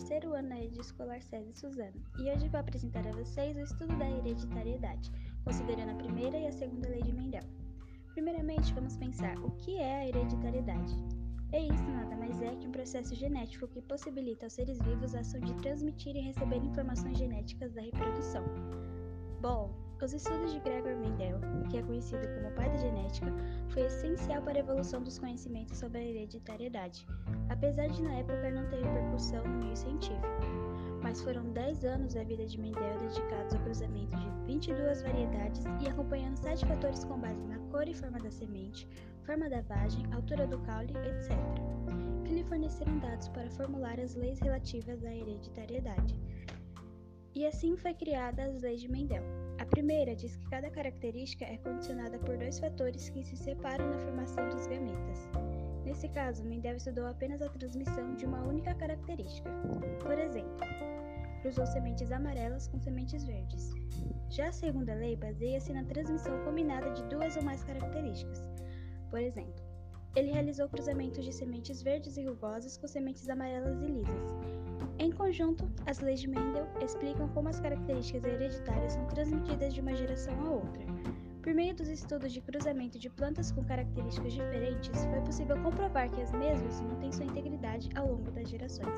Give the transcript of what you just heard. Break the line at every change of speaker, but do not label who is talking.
terceiro ano na rede escolar César Suzano e hoje vou apresentar a vocês o estudo da hereditariedade, considerando a primeira e a segunda lei de Mendel. Primeiramente, vamos pensar o que é a hereditariedade. E isso nada mais é que um processo genético que possibilita aos seres vivos a ação de transmitir e receber informações genéticas da reprodução. Bom, os estudos de Gregor Mendel, é conhecido como pai da genética, foi essencial para a evolução dos conhecimentos sobre a hereditariedade, apesar de na época não ter repercussão no meio científico. Mas foram 10 anos da vida de Mendel dedicados ao cruzamento de 22 variedades e acompanhando 7 fatores com base na cor e forma da semente, forma da vagem, altura do caule, etc., que lhe forneceram dados para formular as leis relativas à hereditariedade. E assim foi criada as leis de Mendel. A primeira diz que cada característica é condicionada por dois fatores que se separam na formação dos gametas. Nesse caso, Mendel estudou apenas a transmissão de uma única característica. Por exemplo, cruzou sementes amarelas com sementes verdes. Já a segunda lei baseia-se na transmissão combinada de duas ou mais características. Por exemplo, ele realizou cruzamentos de sementes verdes e rugosas com sementes amarelas e lisas, conjunto, as leis de Mendel explicam como as características hereditárias são transmitidas de uma geração a outra. Por meio dos estudos de cruzamento de plantas com características diferentes, foi possível comprovar que as mesmas mantêm sua integridade ao longo das gerações.